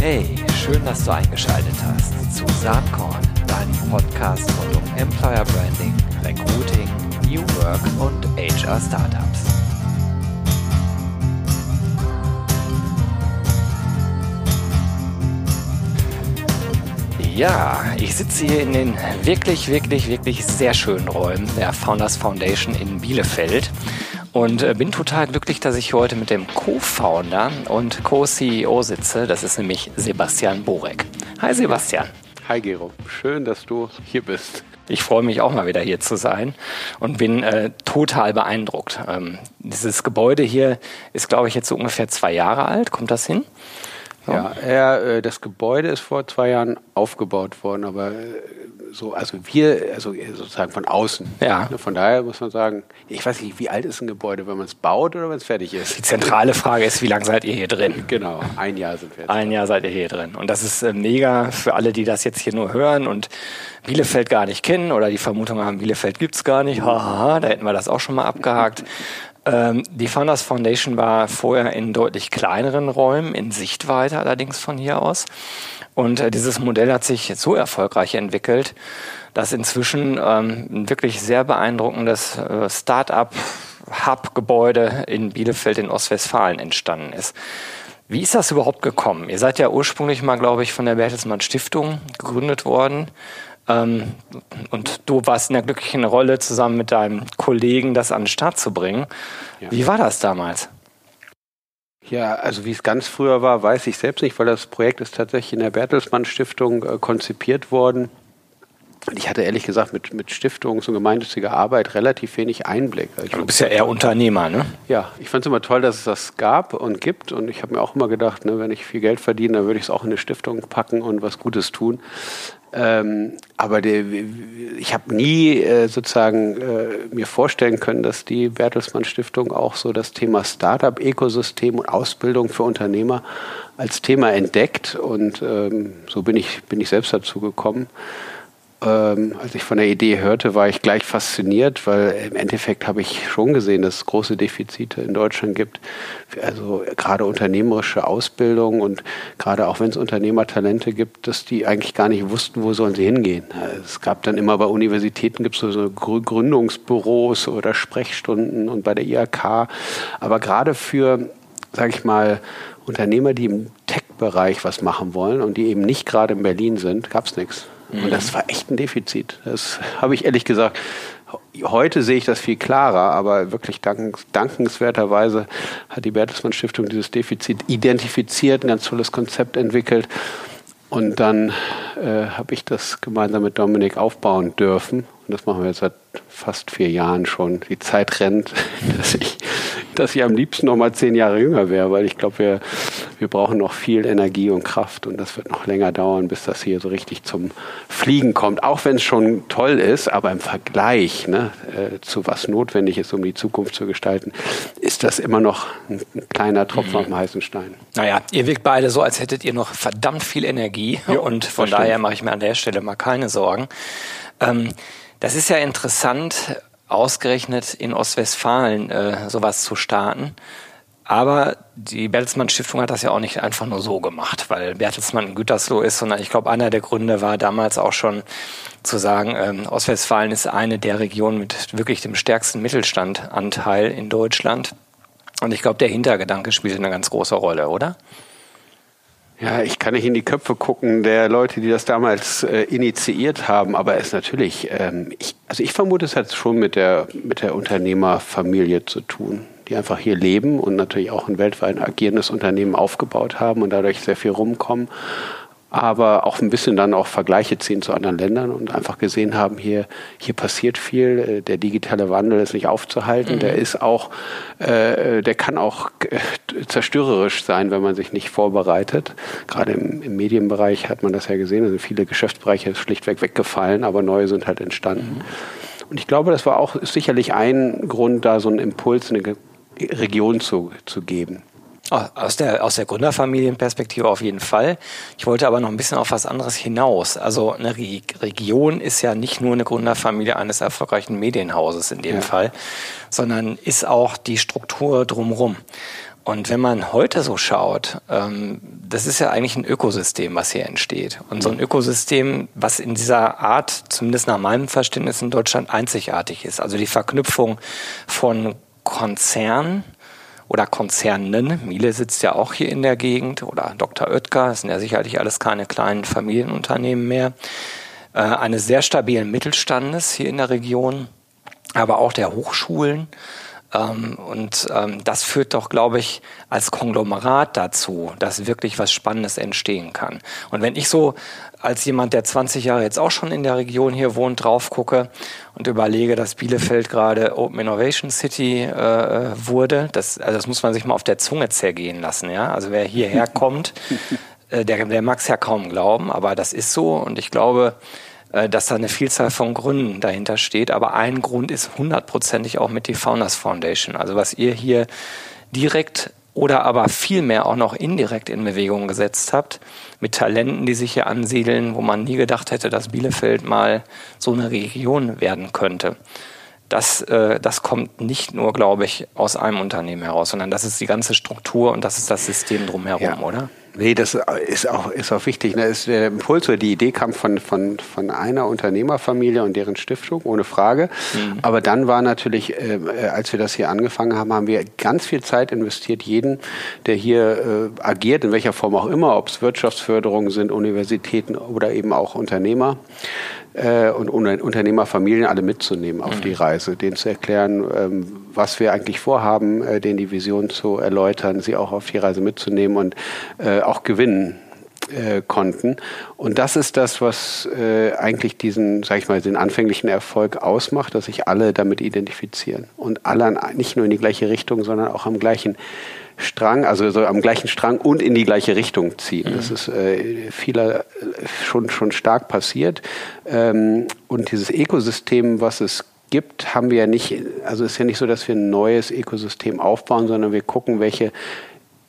Hey, schön, dass du eingeschaltet hast zu Saatkorn, deinem Podcast rund um Employer Branding, Recruiting, New Work und HR Startups. Ja, ich sitze hier in den wirklich, wirklich, wirklich sehr schönen Räumen der Founders Foundation in Bielefeld und äh, bin total glücklich, dass ich heute mit dem Co-Founder und Co-CEO sitze. Das ist nämlich Sebastian Borek. Hi Sebastian. Hi Gero, schön, dass du hier bist. Ich freue mich auch mal wieder hier zu sein und bin äh, total beeindruckt. Ähm, dieses Gebäude hier ist, glaube ich, jetzt so ungefähr zwei Jahre alt. Kommt das hin? Ja, er, äh, das Gebäude ist vor zwei Jahren aufgebaut worden, aber äh, so, also wir, also sozusagen von außen. Ja. Ne, von daher muss man sagen, ich weiß nicht, wie alt ist ein Gebäude, wenn man es baut oder wenn es fertig ist? Die zentrale Frage ist, wie lange seid ihr hier drin? Genau, ein Jahr sind wir jetzt. Ein Jahr seid ihr hier drin. Und das ist äh, mega für alle, die das jetzt hier nur hören und Bielefeld gar nicht kennen oder die Vermutung haben, Bielefeld gibt's gar nicht. Haha, da hätten wir das auch schon mal abgehakt. Ähm, die Founders Foundation war vorher in deutlich kleineren Räumen, in Sichtweite allerdings von hier aus. Und äh, dieses Modell hat sich so erfolgreich entwickelt, dass inzwischen ähm, ein wirklich sehr beeindruckendes äh, Start-up-Hub-Gebäude in Bielefeld in Ostwestfalen entstanden ist. Wie ist das überhaupt gekommen? Ihr seid ja ursprünglich mal, glaube ich, von der Bertelsmann Stiftung gegründet worden. Ähm, und du warst in der glücklichen Rolle, zusammen mit deinem Kollegen das an den Start zu bringen. Ja. Wie war das damals? Ja, also wie es ganz früher war, weiß ich selbst nicht, weil das Projekt ist tatsächlich in der Bertelsmann Stiftung äh, konzipiert worden. Und ich hatte ehrlich gesagt mit, mit Stiftungs- und gemeinnütziger Arbeit relativ wenig Einblick. Ich Du bist ja eher Unternehmer, ne? Ja, ich fand es immer toll, dass es das gab und gibt. Und ich habe mir auch immer gedacht, ne, wenn ich viel Geld verdiene, dann würde ich es auch in eine Stiftung packen und was Gutes tun. Ähm, aber der, ich habe nie äh, sozusagen äh, mir vorstellen können, dass die Bertelsmann Stiftung auch so das Thema Startup-Ökosystem und Ausbildung für Unternehmer als Thema entdeckt. Und ähm, so bin ich, bin ich selbst dazu gekommen ähm, als ich von der Idee hörte, war ich gleich fasziniert, weil im Endeffekt habe ich schon gesehen, dass es große Defizite in Deutschland gibt. Also gerade unternehmerische Ausbildung und gerade auch wenn es Unternehmertalente gibt, dass die eigentlich gar nicht wussten, wo sollen sie hingehen. Es gab dann immer bei Universitäten gibt es so Gründungsbüros oder Sprechstunden und bei der IHK. Aber gerade für, sage ich mal, Unternehmer, die im Tech-Bereich was machen wollen und die eben nicht gerade in Berlin sind, gab es nichts. Und das war echt ein Defizit. Das habe ich ehrlich gesagt. Heute sehe ich das viel klarer, aber wirklich dank, dankenswerterweise hat die Bertelsmann Stiftung dieses Defizit identifiziert, ein ganz tolles Konzept entwickelt. Und dann äh, habe ich das gemeinsam mit Dominik aufbauen dürfen. Und das machen wir jetzt seit fast vier Jahren schon. Die Zeit rennt, dass ich, dass ich am liebsten noch mal zehn Jahre jünger wäre, weil ich glaube, wir, wir brauchen noch viel Energie und Kraft und das wird noch länger dauern, bis das hier so richtig zum Fliegen kommt. Auch wenn es schon toll ist, aber im Vergleich ne, äh, zu was notwendig ist, um die Zukunft zu gestalten, ist das immer noch ein, ein kleiner Tropfen mhm. auf dem heißen Stein. Naja, ihr wirkt beide so, als hättet ihr noch verdammt viel Energie Ja, und von daher mache ich mir an der Stelle mal keine Sorgen. Ähm, das ist ja interessant, ausgerechnet in Ostwestfalen äh, sowas zu starten. Aber die Bertelsmann Stiftung hat das ja auch nicht einfach nur so gemacht, weil Bertelsmann in Gütersloh ist, sondern ich glaube, einer der Gründe war damals auch schon zu sagen, ähm, Ostwestfalen ist eine der Regionen mit wirklich dem stärksten Mittelstandanteil in Deutschland. Und ich glaube, der Hintergedanke spielt eine ganz große Rolle, oder? Ja, ich kann nicht in die Köpfe gucken der Leute, die das damals äh, initiiert haben, aber es natürlich, ähm, ich, also ich vermute, es hat schon mit der, mit der Unternehmerfamilie zu tun, die einfach hier leben und natürlich auch ein weltweit agierendes Unternehmen aufgebaut haben und dadurch sehr viel rumkommen, aber auch ein bisschen dann auch Vergleiche ziehen zu anderen Ländern und einfach gesehen haben, hier, hier passiert viel, äh, der digitale Wandel ist nicht aufzuhalten, der ist auch, äh, der kann auch äh, zerstörerisch sein, wenn man sich nicht vorbereitet. Gerade im, im Medienbereich hat man das ja gesehen, also viele Geschäftsbereiche sind schlichtweg weggefallen, aber neue sind halt entstanden. Und ich glaube, das war auch ist sicherlich ein Grund, da so einen Impuls in eine Region zu, zu geben. Aus der, aus der Gründerfamilienperspektive auf jeden Fall. Ich wollte aber noch ein bisschen auf was anderes hinaus. Also eine Re Region ist ja nicht nur eine Gründerfamilie eines erfolgreichen Medienhauses in dem ja. Fall, sondern ist auch die Struktur drumherum. Und wenn man heute so schaut, ähm, das ist ja eigentlich ein Ökosystem, was hier entsteht. Und so ein Ökosystem, was in dieser Art, zumindest nach meinem Verständnis in Deutschland einzigartig ist. Also die Verknüpfung von Konzernen oder Konzernen. Miele sitzt ja auch hier in der Gegend oder Dr. Oetker, das sind ja sicherlich alles keine kleinen Familienunternehmen mehr. Äh, eines sehr stabilen Mittelstandes hier in der Region, aber auch der Hochschulen und ähm, das führt doch, glaube ich, als Konglomerat dazu, dass wirklich was Spannendes entstehen kann. Und wenn ich so als jemand, der 20 Jahre jetzt auch schon in der Region hier wohnt, drauf gucke und überlege, dass Bielefeld gerade Open Innovation City äh, wurde, das, also das muss man sich mal auf der Zunge zergehen lassen. Ja? Also wer hierher kommt, äh, der, der mag es ja kaum glauben, aber das ist so und ich glaube, dass da eine Vielzahl von Gründen dahinter steht. Aber ein Grund ist hundertprozentig auch mit die Founders Foundation. Also was ihr hier direkt oder aber vielmehr auch noch indirekt in Bewegung gesetzt habt, mit Talenten, die sich hier ansiedeln, wo man nie gedacht hätte, dass Bielefeld mal so eine Region werden könnte. Das, äh, das kommt nicht nur, glaube ich, aus einem Unternehmen heraus, sondern das ist die ganze Struktur und das ist das System drumherum, ja. oder? Nee, das ist auch, ist auch wichtig. Ne? Ist der Impuls oder die Idee kam von, von, von einer Unternehmerfamilie und deren Stiftung, ohne Frage. Mhm. Aber dann war natürlich, äh, als wir das hier angefangen haben, haben wir ganz viel Zeit investiert, jeden, der hier äh, agiert, in welcher Form auch immer, ob es Wirtschaftsförderungen sind, Universitäten oder eben auch Unternehmer, äh, und Unternehmerfamilien alle mitzunehmen auf mhm. die Reise, denen zu erklären, ähm, was wir eigentlich vorhaben, äh, denen die Vision zu erläutern, sie auch auf die Reise mitzunehmen und äh, auch gewinnen äh, konnten. Und das ist das, was äh, eigentlich diesen, sag ich mal, den anfänglichen Erfolg ausmacht, dass sich alle damit identifizieren und alle nicht nur in die gleiche Richtung, sondern auch am gleichen Strang, also so am gleichen Strang und in die gleiche Richtung ziehen. Mhm. Das ist äh, vieler äh, schon, schon stark passiert. Ähm, und dieses Ökosystem, was es gibt, haben wir ja nicht, also es ist ja nicht so, dass wir ein neues Ökosystem aufbauen, sondern wir gucken, welche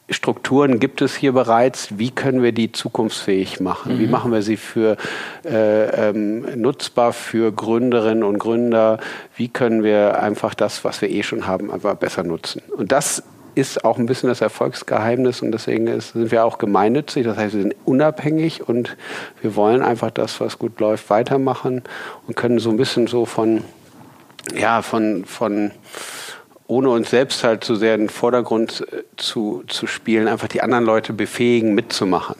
Strukturen gibt es hier bereits? Wie können wir die zukunftsfähig machen? Mhm. Wie machen wir sie für äh, ähm, nutzbar für Gründerinnen und Gründer? Wie können wir einfach das, was wir eh schon haben, einfach besser nutzen? Und das ist auch ein bisschen das Erfolgsgeheimnis und deswegen ist, sind wir auch gemeinnützig. Das heißt, wir sind unabhängig und wir wollen einfach das, was gut läuft, weitermachen und können so ein bisschen so von, ja, von, von, ohne uns selbst halt so sehr in den Vordergrund äh, zu, zu spielen, einfach die anderen Leute befähigen, mitzumachen.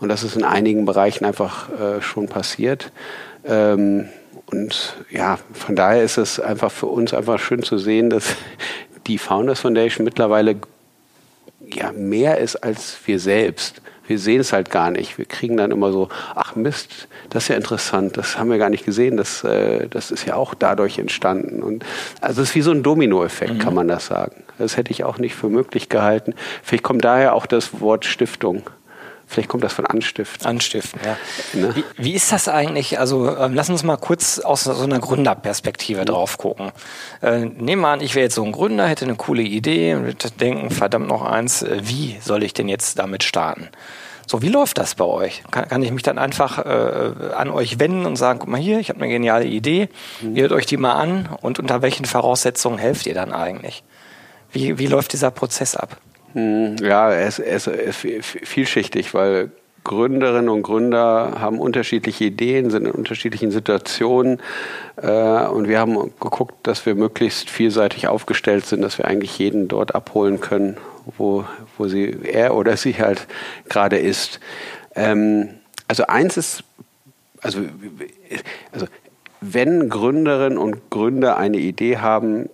Und das ist in einigen Bereichen einfach äh, schon passiert. Ähm, und ja, von daher ist es einfach für uns einfach schön zu sehen, dass die Founders Foundation mittlerweile ja mehr ist als wir selbst. Wir sehen es halt gar nicht. Wir kriegen dann immer so, ach Mist, das ist ja interessant, das haben wir gar nicht gesehen, das, äh, das ist ja auch dadurch entstanden. Und also es ist wie so ein Dominoeffekt, mhm. kann man das sagen. Das hätte ich auch nicht für möglich gehalten. Vielleicht kommt daher auch das Wort Stiftung. Vielleicht kommt das von Anstiften. Anstiften, ja. Ne? Wie, wie, ist das eigentlich? Also ähm, lass uns mal kurz aus so einer Gründerperspektive mhm. drauf gucken. Äh, nehmen wir an, ich wäre jetzt so ein Gründer, hätte eine coole Idee und würde denken, verdammt noch eins, äh, wie soll ich denn jetzt damit starten? So, wie läuft das bei euch? Kann, kann ich mich dann einfach äh, an euch wenden und sagen, guck mal hier, ich habe eine geniale Idee, mhm. hört euch die mal an und unter welchen Voraussetzungen helft ihr dann eigentlich? Wie, wie läuft dieser Prozess ab? Hm, ja, es, ist vielschichtig, weil Gründerinnen und Gründer haben unterschiedliche Ideen, sind in unterschiedlichen Situationen. Äh, und wir haben geguckt, dass wir möglichst vielseitig aufgestellt sind, dass wir eigentlich jeden dort abholen können, wo, wo sie, er oder sie halt gerade ist. Ähm, also eins ist, also, also wenn Gründerinnen und Gründer eine Idee haben,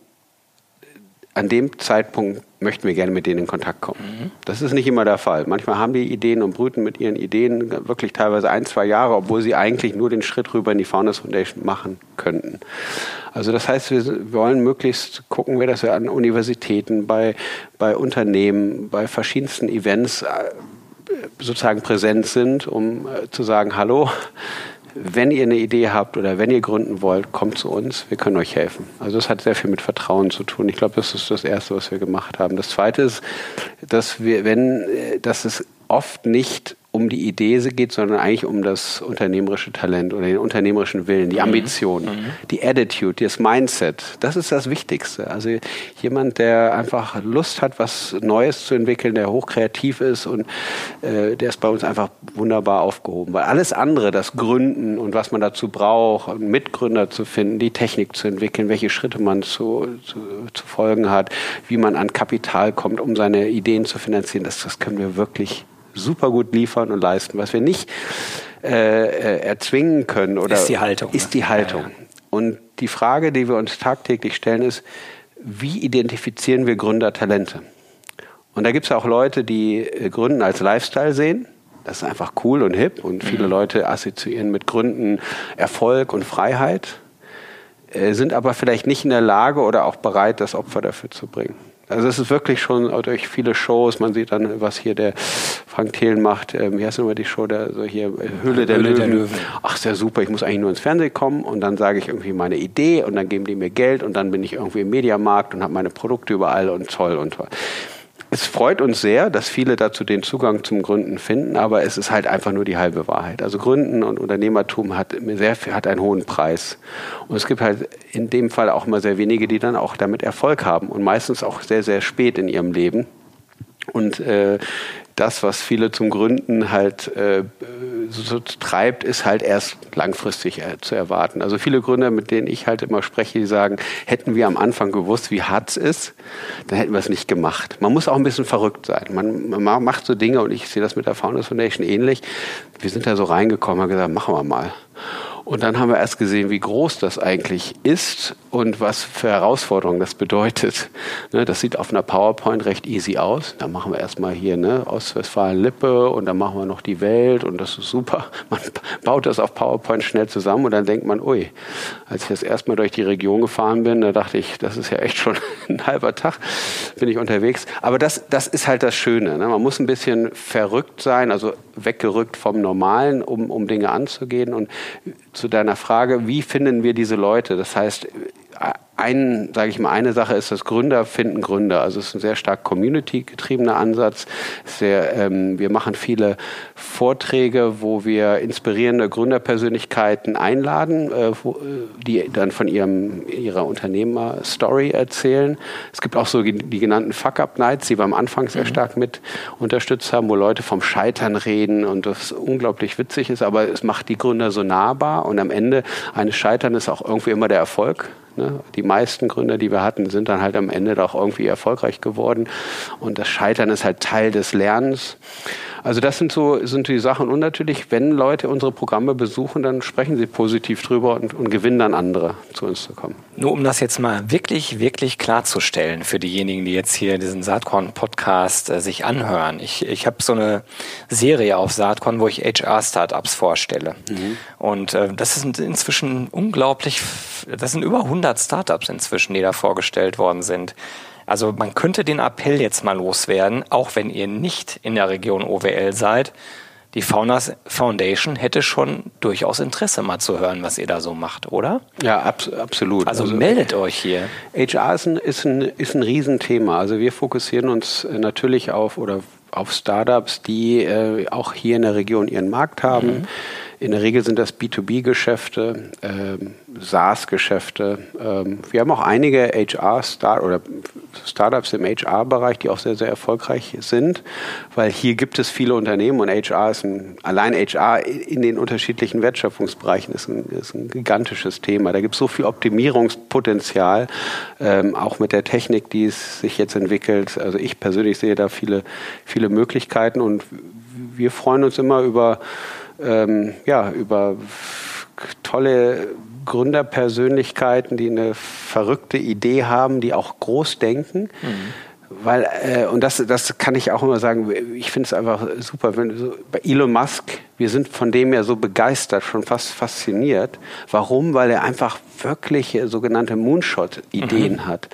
an dem Zeitpunkt möchten wir gerne mit denen in Kontakt kommen. Mhm. Das ist nicht immer der Fall. Manchmal haben die Ideen und brüten mit ihren Ideen wirklich teilweise ein, zwei Jahre, obwohl sie eigentlich nur den Schritt rüber in die Founders Foundation machen könnten. Also das heißt, wir wollen möglichst gucken, wir, dass wir an Universitäten, bei, bei Unternehmen, bei verschiedensten Events äh, sozusagen präsent sind, um äh, zu sagen, hallo, wenn ihr eine Idee habt oder wenn ihr gründen wollt, kommt zu uns, wir können euch helfen. Also das hat sehr viel mit Vertrauen zu tun. Ich glaube, das ist das Erste, was wir gemacht haben. Das Zweite ist, dass wir, wenn, äh, dass es oft nicht um die Idee geht, sondern eigentlich um das unternehmerische Talent oder den unternehmerischen Willen, die mhm. Ambition, mhm. die Attitude, das Mindset. Das ist das Wichtigste. Also jemand, der einfach Lust hat, was Neues zu entwickeln, der hochkreativ ist und äh, der ist bei uns einfach wunderbar aufgehoben. Weil alles andere, das Gründen und was man dazu braucht, Mitgründer zu finden, die Technik zu entwickeln, welche Schritte man zu, zu, zu folgen hat, wie man an Kapital kommt, um seine Ideen zu finanzieren, das, das können wir wirklich super gut liefern und leisten. Was wir nicht äh, äh, erzwingen können oder ist die Haltung. Ist die Haltung. Ja, ja. Und die Frage, die wir uns tagtäglich stellen, ist, wie identifizieren wir Gründertalente? Und da gibt es auch Leute, die äh, Gründen als Lifestyle sehen. Das ist einfach cool und hip und viele mhm. Leute assoziieren mit Gründen Erfolg und Freiheit, äh, sind aber vielleicht nicht in der Lage oder auch bereit, das Opfer dafür zu bringen. Also es ist wirklich schon durch viele Shows, man sieht dann, was hier der Frank Thelen macht, ähm, wie heißt nochmal die Show, der, so hier Höhle, der, Höhle Löwen. der Löwen. Ach, sehr super, ich muss eigentlich nur ins Fernsehen kommen und dann sage ich irgendwie meine Idee und dann geben die mir Geld und dann bin ich irgendwie im Mediamarkt und habe meine Produkte überall und toll und toll es freut uns sehr, dass viele dazu den Zugang zum Gründen finden, aber es ist halt einfach nur die halbe Wahrheit. Also Gründen und Unternehmertum hat, sehr, hat einen hohen Preis. Und es gibt halt in dem Fall auch mal sehr wenige, die dann auch damit Erfolg haben und meistens auch sehr, sehr spät in ihrem Leben. Und äh, das, was viele zum Gründen halt äh, so treibt, ist halt erst langfristig äh, zu erwarten. Also viele Gründer, mit denen ich halt immer spreche, die sagen, hätten wir am Anfang gewusst, wie hart es ist, dann hätten wir es nicht gemacht. Man muss auch ein bisschen verrückt sein. Man, man macht so Dinge und ich sehe das mit der Founders Foundation ähnlich. Wir sind da so reingekommen und gesagt, machen wir mal. Und dann haben wir erst gesehen, wie groß das eigentlich ist und was für Herausforderungen das bedeutet. Ne, das sieht auf einer PowerPoint recht easy aus. Da machen wir erstmal hier ne, Ostwestfalen-Lippe und dann machen wir noch die Welt und das ist super. Man baut das auf PowerPoint schnell zusammen und dann denkt man, ui, als ich das erstmal durch die Region gefahren bin, da dachte ich, das ist ja echt schon ein halber Tag, bin ich unterwegs. Aber das, das ist halt das Schöne. Ne? Man muss ein bisschen verrückt sein, also weggerückt vom Normalen, um, um Dinge anzugehen und zu deiner Frage, wie finden wir diese Leute? Das heißt, ein, sage ich mal, eine Sache ist, dass Gründer finden Gründer. Also es ist ein sehr stark community-getriebener Ansatz. Sehr, ähm, wir machen viele Vorträge, wo wir inspirierende Gründerpersönlichkeiten einladen, äh, wo, äh, die dann von ihrem, ihrer Unternehmer-Story erzählen. Es gibt auch so die genannten Fuck-Up-Nights, die wir am Anfang sehr mhm. stark mit unterstützt haben, wo Leute vom Scheitern reden und das unglaublich witzig ist, aber es macht die Gründer so nahbar und am Ende eines Scheitern ist auch irgendwie immer der Erfolg. Ne? Die meisten Gründer, die wir hatten, sind dann halt am Ende doch irgendwie erfolgreich geworden. Und das Scheitern ist halt Teil des Lernens. Also das sind so sind die Sachen. Und natürlich, wenn Leute unsere Programme besuchen, dann sprechen sie positiv drüber und, und gewinnen dann andere, zu uns zu kommen. Nur um das jetzt mal wirklich, wirklich klarzustellen für diejenigen, die jetzt hier diesen Saatkorn-Podcast äh, sich anhören. Ich, ich habe so eine Serie auf Saatkorn, wo ich HR-Startups vorstelle. Mhm. Und äh, das sind inzwischen unglaublich, das sind über 100 Startups inzwischen, die da vorgestellt worden sind. Also man könnte den Appell jetzt mal loswerden, auch wenn ihr nicht in der Region OWL seid. Die Faunas Foundation hätte schon durchaus Interesse mal zu hören, was ihr da so macht, oder? Ja, ab, absolut. Also, also, meldet euch hier. HR ist ein, ist, ein, ist ein Riesenthema. Also wir fokussieren uns natürlich auf oder auf Startups, die äh, auch hier in der Region ihren Markt haben. Mhm in der Regel sind das B2B-Geschäfte, ähm, SaaS-Geschäfte. Ähm, wir haben auch einige HR-Start oder Startups im HR-Bereich, die auch sehr, sehr erfolgreich sind, weil hier gibt es viele Unternehmen und HR ist ein, allein HR in den unterschiedlichen Wertschöpfungsbereichen ist ein, ist ein gigantisches Thema. Da gibt es so viel Optimierungspotenzial, ähm, auch mit der Technik, die es sich jetzt entwickelt. Also ich persönlich sehe da viele, viele Möglichkeiten und wir freuen uns immer über ähm, ja, über tolle Gründerpersönlichkeiten, die eine verrückte Idee haben, die auch groß denken. Mhm. Weil, äh, und das, das kann ich auch immer sagen, ich finde es einfach super. Wenn, so, bei Elon Musk, wir sind von dem ja so begeistert, schon fast fasziniert. Warum? Weil er einfach wirklich sogenannte Moonshot-Ideen mhm. hat.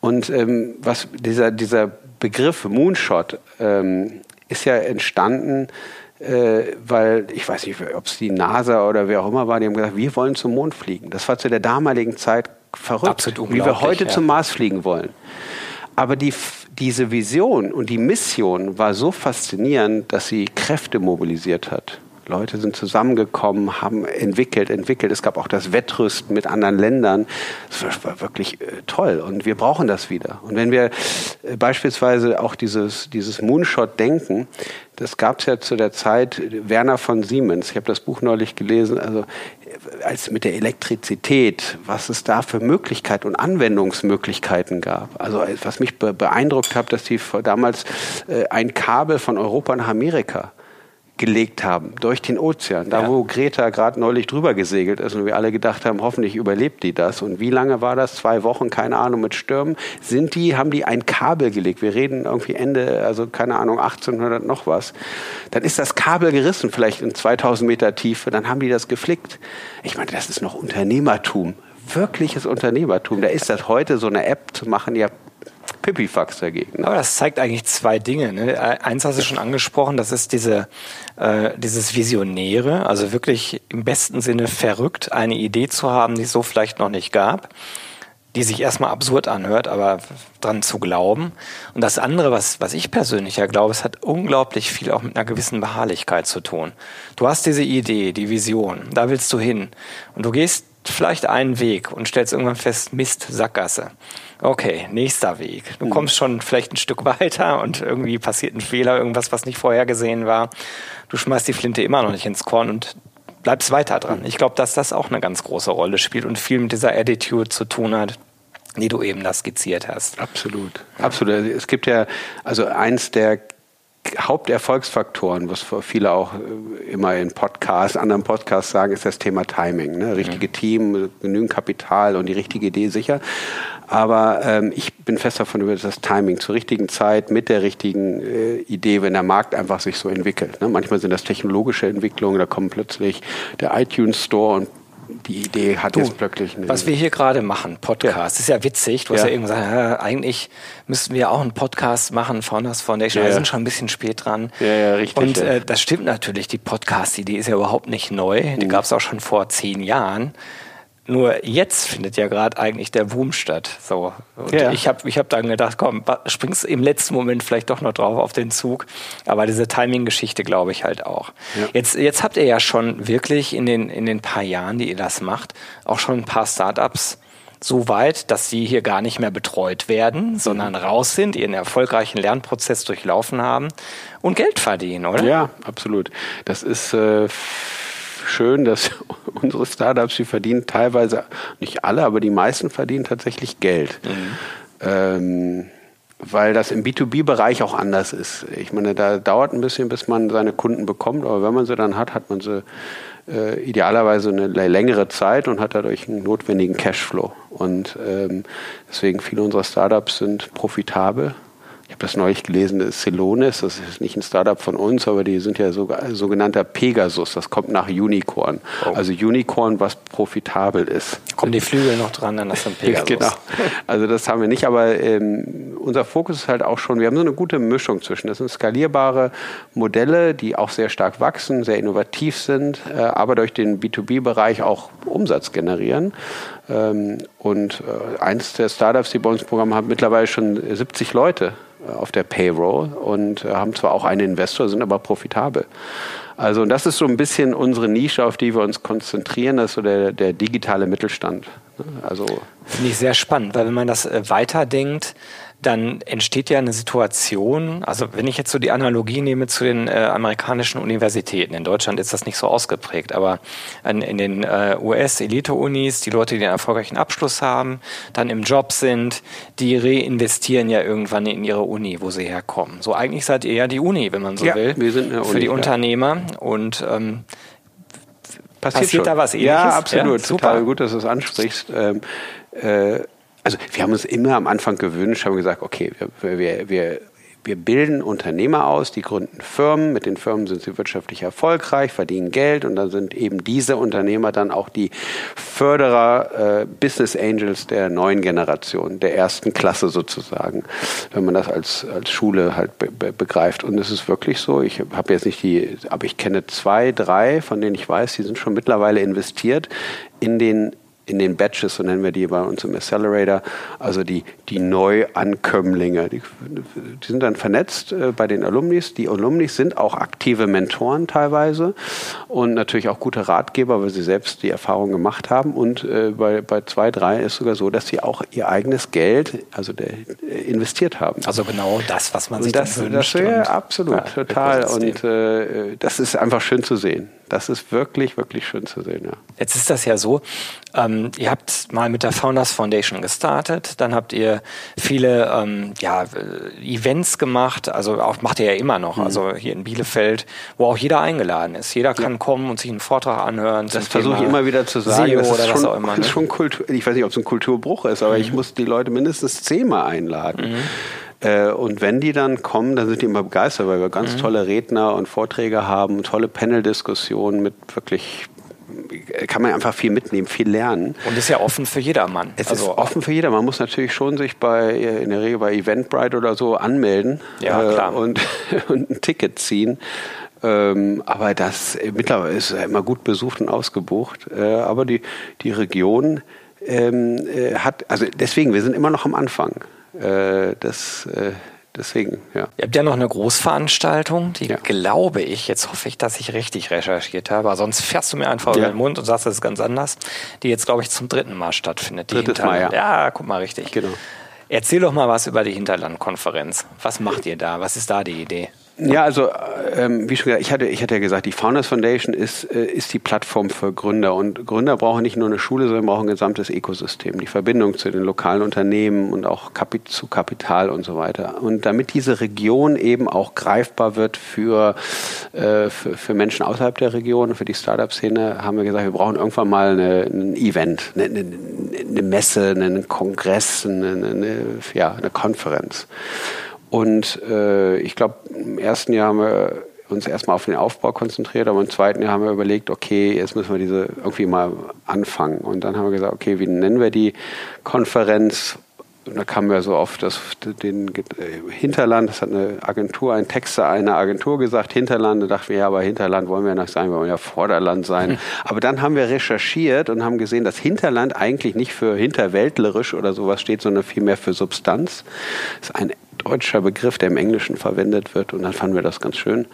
Und ähm, was dieser, dieser Begriff Moonshot ähm, ist ja entstanden äh, weil ich weiß nicht, ob es die NASA oder wer auch immer war, die haben gesagt, wir wollen zum Mond fliegen. Das war zu der damaligen Zeit verrückt, wie wir heute ja. zum Mars fliegen wollen. Aber die, diese Vision und die Mission war so faszinierend, dass sie Kräfte mobilisiert hat. Leute sind zusammengekommen, haben entwickelt, entwickelt. Es gab auch das Wettrüsten mit anderen Ländern. Das war wirklich äh, toll und wir brauchen das wieder. Und wenn wir äh, beispielsweise auch dieses, dieses Moonshot-Denken, das gab es ja zu der Zeit Werner von Siemens. Ich habe das Buch neulich gelesen. Also äh, als mit der Elektrizität, was es da für Möglichkeiten und Anwendungsmöglichkeiten gab. Also was mich beeindruckt hat, dass die damals ein Kabel von Europa nach Amerika gelegt haben durch den Ozean. Da, ja. wo Greta gerade neulich drüber gesegelt ist und wir alle gedacht haben, hoffentlich überlebt die das. Und wie lange war das? Zwei Wochen, keine Ahnung, mit Stürmen. Sind die, haben die ein Kabel gelegt? Wir reden irgendwie Ende, also keine Ahnung, 1800 noch was. Dann ist das Kabel gerissen, vielleicht in 2000 Meter Tiefe. Dann haben die das geflickt. Ich meine, das ist noch Unternehmertum. Wirkliches Unternehmertum. Da ist das heute so eine App zu machen, ja, Pipifax dagegen. Aber das zeigt eigentlich zwei Dinge. Ne? Eins hast du schon angesprochen, das ist diese, äh, dieses Visionäre, also wirklich im besten Sinne verrückt, eine Idee zu haben, die es so vielleicht noch nicht gab, die sich erstmal absurd anhört, aber dran zu glauben. Und das andere, was, was ich persönlich ja glaube, es hat unglaublich viel auch mit einer gewissen Beharrlichkeit zu tun. Du hast diese Idee, die Vision, da willst du hin. Und du gehst vielleicht einen Weg und stellst irgendwann fest, Mist, Sackgasse. Okay, nächster Weg. Du mhm. kommst schon vielleicht ein Stück weiter und irgendwie passiert ein Fehler, irgendwas, was nicht vorhergesehen war. Du schmeißt die Flinte immer noch nicht ins Korn und bleibst weiter dran. Mhm. Ich glaube, dass das auch eine ganz große Rolle spielt und viel mit dieser Attitude zu tun hat, die du eben da skizziert hast. Absolut. Absolut. Es gibt ja, also eins der Haupterfolgsfaktoren, was viele auch äh, immer in Podcasts, anderen Podcasts sagen, ist das Thema Timing. Ne? Richtige mhm. Team, genügend Kapital und die richtige Idee sicher. Aber ähm, ich bin fest davon überzeugt, das Timing zur richtigen Zeit mit der richtigen äh, Idee, wenn der Markt einfach sich so entwickelt. Ne? Manchmal sind das technologische Entwicklungen, da kommt plötzlich der iTunes Store und die Idee hat du, jetzt plötzlich. Eine was wir hier gerade machen, Podcast, ja. ist ja witzig. Du hast ja, ja eben gesagt, ja, eigentlich müssten wir auch einen Podcast machen, Founders Foundation. Ja. Wir sind schon ein bisschen spät dran. Ja, ja, richtig. Und äh, das stimmt natürlich. Die Podcast-Idee ist ja überhaupt nicht neu. Die mhm. gab es auch schon vor zehn Jahren. Nur jetzt findet ja gerade eigentlich der Boom statt. So. Und ja. ich habe ich hab dann gedacht, komm, springst im letzten Moment vielleicht doch noch drauf auf den Zug. Aber diese Timing-Geschichte glaube ich halt auch. Ja. Jetzt, jetzt habt ihr ja schon wirklich in den, in den paar Jahren, die ihr das macht, auch schon ein paar Startups so weit, dass sie hier gar nicht mehr betreut werden, sondern raus sind, ihren erfolgreichen Lernprozess durchlaufen haben und Geld verdienen, oder? Ja, absolut. Das ist äh, schön, dass unsere Startups, die verdienen teilweise, nicht alle, aber die meisten verdienen tatsächlich Geld. Mhm. Ähm, weil das im B2B-Bereich auch anders ist. Ich meine, da dauert ein bisschen, bis man seine Kunden bekommt, aber wenn man sie dann hat, hat man sie äh, idealerweise eine längere Zeit und hat dadurch einen notwendigen Cashflow. Und ähm, deswegen viele unserer Startups sind profitabel ich habe das neulich gelesen, das ist Celonis, das ist nicht ein Startup von uns, aber die sind ja sogar sogenannter Pegasus, das kommt nach Unicorn. Oh. Also Unicorn, was profitabel ist. Kommen die Flügel noch dran, dann ist ein Pegasus. genau. Also das haben wir nicht, aber ähm, unser Fokus ist halt auch schon, wir haben so eine gute Mischung zwischen, das sind skalierbare Modelle, die auch sehr stark wachsen, sehr innovativ sind, äh, aber durch den B2B-Bereich auch Umsatz generieren. Ähm, und äh, eins der Startups, die bei uns im Programm haben, mittlerweile schon 70 Leute äh, auf der Payroll und äh, haben zwar auch einen Investor, sind aber profitabel. Also und das ist so ein bisschen unsere Nische, auf die wir uns konzentrieren, das ist so der, der digitale Mittelstand. Also Finde ich sehr spannend, weil wenn man das äh, weiterdenkt, dann entsteht ja eine Situation, also wenn ich jetzt so die Analogie nehme zu den äh, amerikanischen Universitäten, in Deutschland ist das nicht so ausgeprägt, aber an, in den äh, US-Elite-Unis, die Leute, die den erfolgreichen Abschluss haben, dann im Job sind, die reinvestieren ja irgendwann in ihre Uni, wo sie herkommen. So eigentlich seid ihr ja die Uni, wenn man so ja, will, wir sind eine für Uni, die Unternehmer und ähm, Passiert, passiert da was ähnliches? Ja, absolut. Ja, Total gut, dass du es ansprichst. Ähm, äh, also wir haben uns immer am Anfang gewünscht, haben gesagt, okay, wir, wir, wir wir bilden Unternehmer aus, die gründen Firmen. Mit den Firmen sind sie wirtschaftlich erfolgreich, verdienen Geld und dann sind eben diese Unternehmer dann auch die Förderer, äh, Business Angels der neuen Generation, der ersten Klasse sozusagen, wenn man das als, als Schule halt be be begreift. Und es ist wirklich so, ich habe jetzt nicht die, aber ich kenne zwei, drei, von denen ich weiß, die sind schon mittlerweile investiert in den in den Batches, so nennen wir die bei uns im Accelerator, also die, die Neuankömmlinge. Die, die sind dann vernetzt äh, bei den Alumnis. Die Alumnis sind auch aktive Mentoren teilweise und natürlich auch gute Ratgeber, weil sie selbst die Erfahrung gemacht haben. Und äh, bei, bei zwei, drei ist sogar so, dass sie auch ihr eigenes Geld also der, investiert haben. Also genau das, was man sich das, wünscht. Das, ja, absolut, ja, total. Und äh, das ist einfach schön zu sehen. Das ist wirklich, wirklich schön zu sehen. Ja. Jetzt ist das ja so, ähm, ihr habt mal mit der Founders Foundation gestartet, dann habt ihr viele ähm, ja, äh, Events gemacht, also auch macht ihr ja immer noch, mhm. also hier in Bielefeld, wo auch jeder eingeladen ist. Jeder kann ja. kommen und sich einen Vortrag anhören. Das versuche ich immer wieder zu sagen. SEO das ist schon, auch immer, ne? schon Kultur, ich weiß nicht, ob es ein Kulturbruch ist, aber mhm. ich muss die Leute mindestens zehnmal einladen. Mhm. Äh, und wenn die dann kommen, dann sind die immer begeistert, weil wir ganz mhm. tolle Redner und Vorträge haben, tolle Panel-Diskussionen mit wirklich kann man einfach viel mitnehmen, viel lernen. Und ist ja offen für jedermann. Es also ist offen für jedermann. Man muss natürlich schon sich bei, in der Regel bei Eventbrite oder so anmelden ja, äh, klar. Und, und ein Ticket ziehen. Ähm, aber das mittlerweile ist immer gut besucht und ausgebucht. Äh, aber die, die Region ähm, äh, hat, also deswegen, wir sind immer noch am Anfang. Äh, das, äh, deswegen, ja. Ihr habt ja noch eine Großveranstaltung, die ja. glaube ich, jetzt hoffe ich, dass ich richtig recherchiert habe, sonst fährst du mir einfach ja. über den Mund und sagst, das ist ganz anders, die jetzt, glaube ich, zum dritten Mal stattfindet. Drittes Mal, ja. Ja, guck mal, richtig. Genau. Erzähl doch mal was über die Hinterlandkonferenz. Was macht ihr da? Was ist da die Idee? Ja, also ähm, wie schon gesagt, ich hatte, ich hatte ja gesagt, die Founders Foundation ist, äh, ist die Plattform für Gründer. Und Gründer brauchen nicht nur eine Schule, sondern brauchen ein gesamtes Ökosystem, die Verbindung zu den lokalen Unternehmen und auch Kapit zu Kapital und so weiter. Und damit diese Region eben auch greifbar wird für, äh, für, für, Menschen außerhalb der Region, für die Startup-Szene, haben wir gesagt, wir brauchen irgendwann mal eine, ein Event, eine, eine, eine Messe, einen Kongress, eine, eine, ja, eine Konferenz. Und äh, ich glaube, im ersten Jahr haben wir uns erstmal auf den Aufbau konzentriert, aber im zweiten Jahr haben wir überlegt, okay, jetzt müssen wir diese irgendwie mal anfangen. Und dann haben wir gesagt, okay, wie nennen wir die Konferenz? Und da kamen wir so auf das, den äh, Hinterland, das hat eine Agentur, ein Texter einer Agentur gesagt, Hinterland. Da dachten wir, ja, aber Hinterland wollen wir nicht sein, wir wollen ja Vorderland sein. Hm. Aber dann haben wir recherchiert und haben gesehen, dass Hinterland eigentlich nicht für hinterwäldlerisch oder sowas steht, sondern vielmehr für Substanz. Das ist ein deutscher Begriff, der im Englischen verwendet wird. Und dann fanden wir das ganz schön,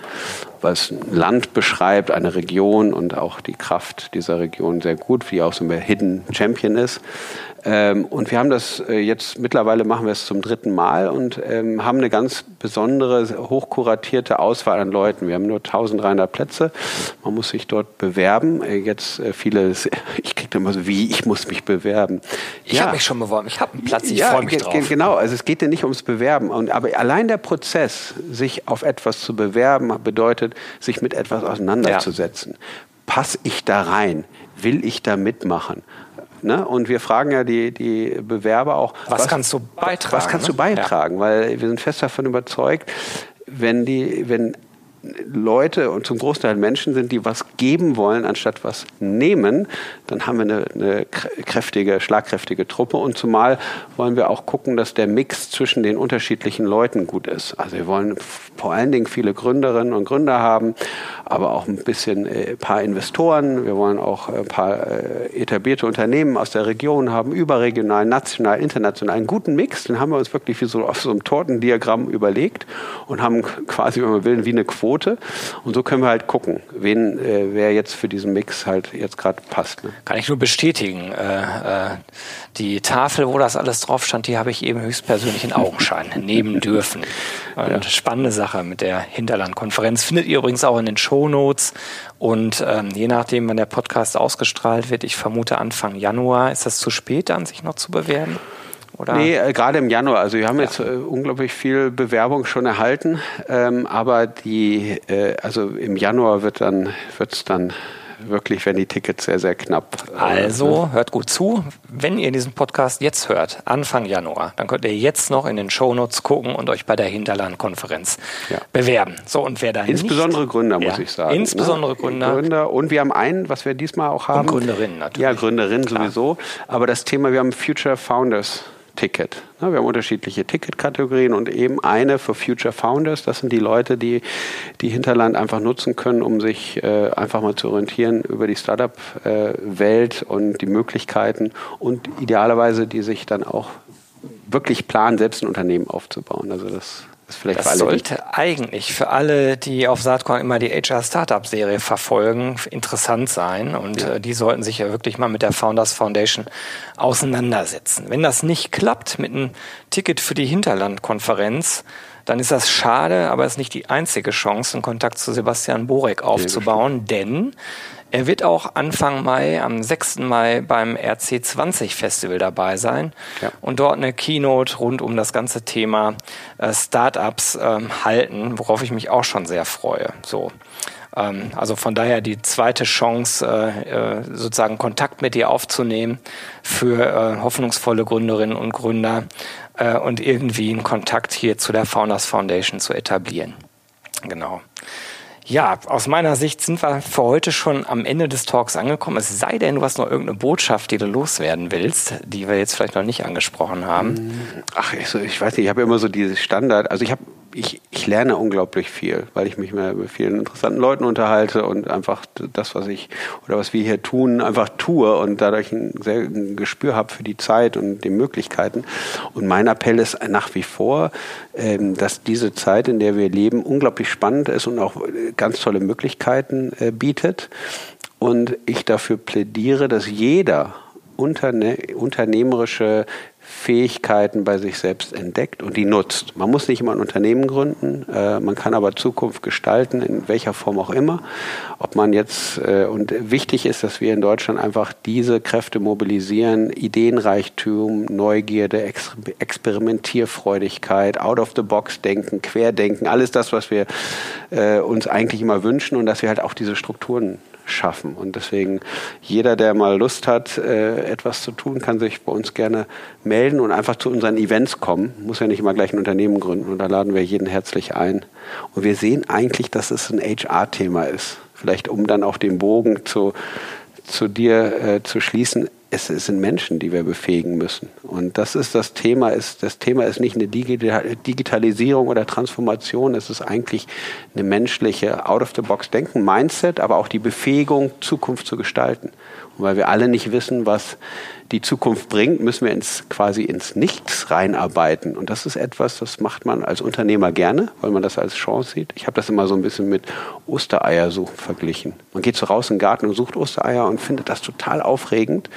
weil es ein Land beschreibt, eine Region und auch die Kraft dieser Region sehr gut, wie auch so ein Hidden Champion ist. Ähm, und wir haben das äh, jetzt, mittlerweile machen wir es zum dritten Mal und ähm, haben eine ganz besondere, hochkuratierte Auswahl an Leuten. Wir haben nur 1300 Plätze. Man muss sich dort bewerben. Äh, jetzt äh, viele, ich kriege immer so, wie, ich muss mich bewerben. Ich ja. habe mich schon beworben, ich habe einen Platz, ich ja, freue mich drauf. Genau, also es geht ja nicht ums Bewerben. Und, aber allein der Prozess, sich auf etwas zu bewerben, bedeutet, sich mit etwas auseinanderzusetzen. Ja. Passe ich da rein? Will ich da mitmachen? Ne? Und wir fragen ja die, die Bewerber auch, was, was kannst du beitragen? Was kannst du ne? beitragen? Ja. Weil wir sind fest davon überzeugt, wenn, die, wenn Leute und zum Großteil Menschen sind, die was geben wollen, anstatt was nehmen, dann haben wir eine, eine, kräftige, schlagkräftige Truppe. Und zumal wollen wir auch gucken, dass der Mix zwischen den unterschiedlichen Leuten gut ist. Also wir wollen vor allen Dingen viele Gründerinnen und Gründer haben, aber auch ein bisschen äh, ein paar Investoren. Wir wollen auch ein paar äh, etablierte Unternehmen aus der Region haben, überregional, national, international. Einen guten Mix, den haben wir uns wirklich wie so auf so einem Tortendiagramm überlegt und haben quasi, wenn man will, wie eine Quote Quote. Und so können wir halt gucken, wen, äh, wer jetzt für diesen Mix halt jetzt gerade passt. Ne? Kann ich nur bestätigen. Äh, äh, die Tafel, wo das alles drauf stand, die habe ich eben höchstpersönlich in Augenschein nehmen dürfen. Und ja. spannende Sache mit der Hinterlandkonferenz. Findet ihr übrigens auch in den Shownotes. Und ähm, je nachdem, wann der Podcast ausgestrahlt wird, ich vermute Anfang Januar, ist das zu spät, dann sich noch zu bewerben? Oder? Nee, äh, gerade im Januar. Also wir haben ja. jetzt äh, unglaublich viel Bewerbung schon erhalten, ähm, aber die, äh, also im Januar wird dann, wird's dann wirklich werden die Tickets sehr, sehr knapp. Also hört gut zu. Wenn ihr diesen Podcast jetzt hört, Anfang Januar, dann könnt ihr jetzt noch in den Shownotes gucken und euch bei der Hinterland-Konferenz ja. bewerben. So, und wer da Insbesondere nicht, Gründer, muss ja, ich sagen. Insbesondere ne? Gründer. Gründer. Und wir haben einen, was wir diesmal auch haben. Und Gründerinnen natürlich. Ja, Gründerinnen sowieso. Aber das Thema, wir haben Future Founders. Ticket. Wir haben unterschiedliche Ticketkategorien und eben eine für Future Founders. Das sind die Leute, die die Hinterland einfach nutzen können, um sich äh, einfach mal zu orientieren über die Startup-Welt und die Möglichkeiten und idealerweise, die sich dann auch wirklich planen, selbst ein Unternehmen aufzubauen. Also das das, vielleicht das sollte eigentlich für alle, die auf Saatkorn immer die HR Startup Serie verfolgen, interessant sein. Und ja. äh, die sollten sich ja wirklich mal mit der Founders Foundation auseinandersetzen. Wenn das nicht klappt mit einem Ticket für die Hinterlandkonferenz, dann ist das schade, aber es ist nicht die einzige Chance, einen Kontakt zu Sebastian Borek aufzubauen, denn er wird auch Anfang Mai, am 6. Mai beim RC20 Festival dabei sein ja. und dort eine Keynote rund um das ganze Thema äh, Startups ähm, halten, worauf ich mich auch schon sehr freue. So. Ähm, also von daher die zweite Chance, äh, äh, sozusagen Kontakt mit dir aufzunehmen für äh, hoffnungsvolle Gründerinnen und Gründer äh, und irgendwie einen Kontakt hier zu der Founders Foundation zu etablieren. Genau. Ja, aus meiner Sicht sind wir für heute schon am Ende des Talks angekommen. Es sei denn, du hast noch irgendeine Botschaft, die du loswerden willst, die wir jetzt vielleicht noch nicht angesprochen haben. Ach, ich, ich weiß nicht, ich habe immer so dieses Standard. Also ich habe ich, ich lerne unglaublich viel, weil ich mich mit vielen interessanten Leuten unterhalte und einfach das, was ich oder was wir hier tun, einfach tue und dadurch ein, sehr, ein Gespür habe für die Zeit und die Möglichkeiten. Und mein Appell ist nach wie vor, ähm, dass diese Zeit, in der wir leben, unglaublich spannend ist und auch ganz tolle Möglichkeiten äh, bietet. Und ich dafür plädiere, dass jeder Unterne unternehmerische Fähigkeiten bei sich selbst entdeckt und die nutzt. Man muss nicht immer ein Unternehmen gründen, äh, man kann aber Zukunft gestalten, in welcher Form auch immer. Ob man jetzt, äh, und wichtig ist, dass wir in Deutschland einfach diese Kräfte mobilisieren, Ideenreichtum, Neugierde, Ex Experimentierfreudigkeit, out-of-the-box-Denken, Querdenken, alles das, was wir äh, uns eigentlich immer wünschen und dass wir halt auch diese Strukturen schaffen. Und deswegen, jeder, der mal Lust hat, äh, etwas zu tun, kann sich bei uns gerne melden und einfach zu unseren Events kommen. Muss ja nicht immer gleich ein Unternehmen gründen und da laden wir jeden herzlich ein. Und wir sehen eigentlich, dass es ein HR-Thema ist. Vielleicht um dann auch den Bogen zu, zu dir äh, zu schließen es, es, sind Menschen, die wir befähigen müssen. Und das ist das Thema. Ist, das Thema ist nicht eine Digitalisierung oder Transformation. Es ist eigentlich eine menschliche Out-of-the-Box-Denken, Mindset, aber auch die Befähigung, Zukunft zu gestalten. Und weil wir alle nicht wissen, was die Zukunft bringt, müssen wir ins, quasi ins Nichts reinarbeiten. Und das ist etwas, das macht man als Unternehmer gerne, weil man das als Chance sieht. Ich habe das immer so ein bisschen mit Ostereiersuchen verglichen. Man geht so raus in den Garten und sucht Ostereier und findet das total aufregend.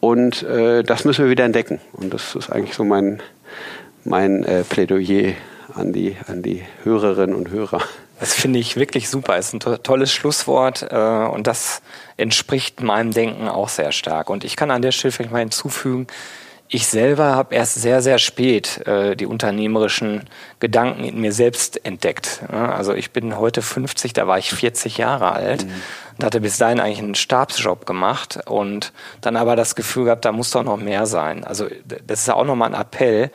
Und äh, das müssen wir wieder entdecken. Und das ist eigentlich so mein, mein äh, Plädoyer an die, an die Hörerinnen und Hörer. Das finde ich wirklich super. Es ist ein tolles Schlusswort äh, und das entspricht meinem Denken auch sehr stark. Und ich kann an der Stelle vielleicht mal hinzufügen, ich selber habe erst sehr, sehr spät äh, die unternehmerischen Gedanken in mir selbst entdeckt. Ja, also ich bin heute 50, da war ich 40 Jahre alt mhm. und hatte bis dahin eigentlich einen Stabsjob gemacht und dann aber das Gefühl gehabt, da muss doch noch mehr sein. Also das ist auch nochmal ein Appell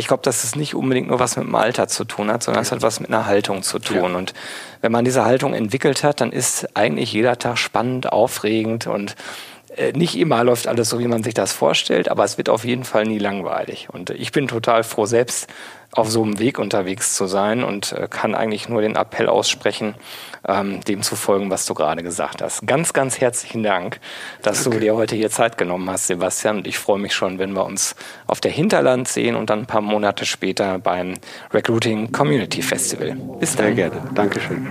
ich glaube, dass es nicht unbedingt nur was mit dem Alter zu tun hat, sondern es hat was mit einer Haltung zu tun. Ja. Und wenn man diese Haltung entwickelt hat, dann ist eigentlich jeder Tag spannend, aufregend und nicht immer läuft alles so, wie man sich das vorstellt, aber es wird auf jeden Fall nie langweilig. Und ich bin total froh, selbst auf so einem Weg unterwegs zu sein und äh, kann eigentlich nur den Appell aussprechen, ähm, dem zu folgen, was du gerade gesagt hast. Ganz, ganz herzlichen Dank, dass Danke. du dir heute hier Zeit genommen hast, Sebastian. Und ich freue mich schon, wenn wir uns auf der Hinterland sehen und dann ein paar Monate später beim Recruiting Community Festival. Bis dann. Sehr gerne. Dankeschön.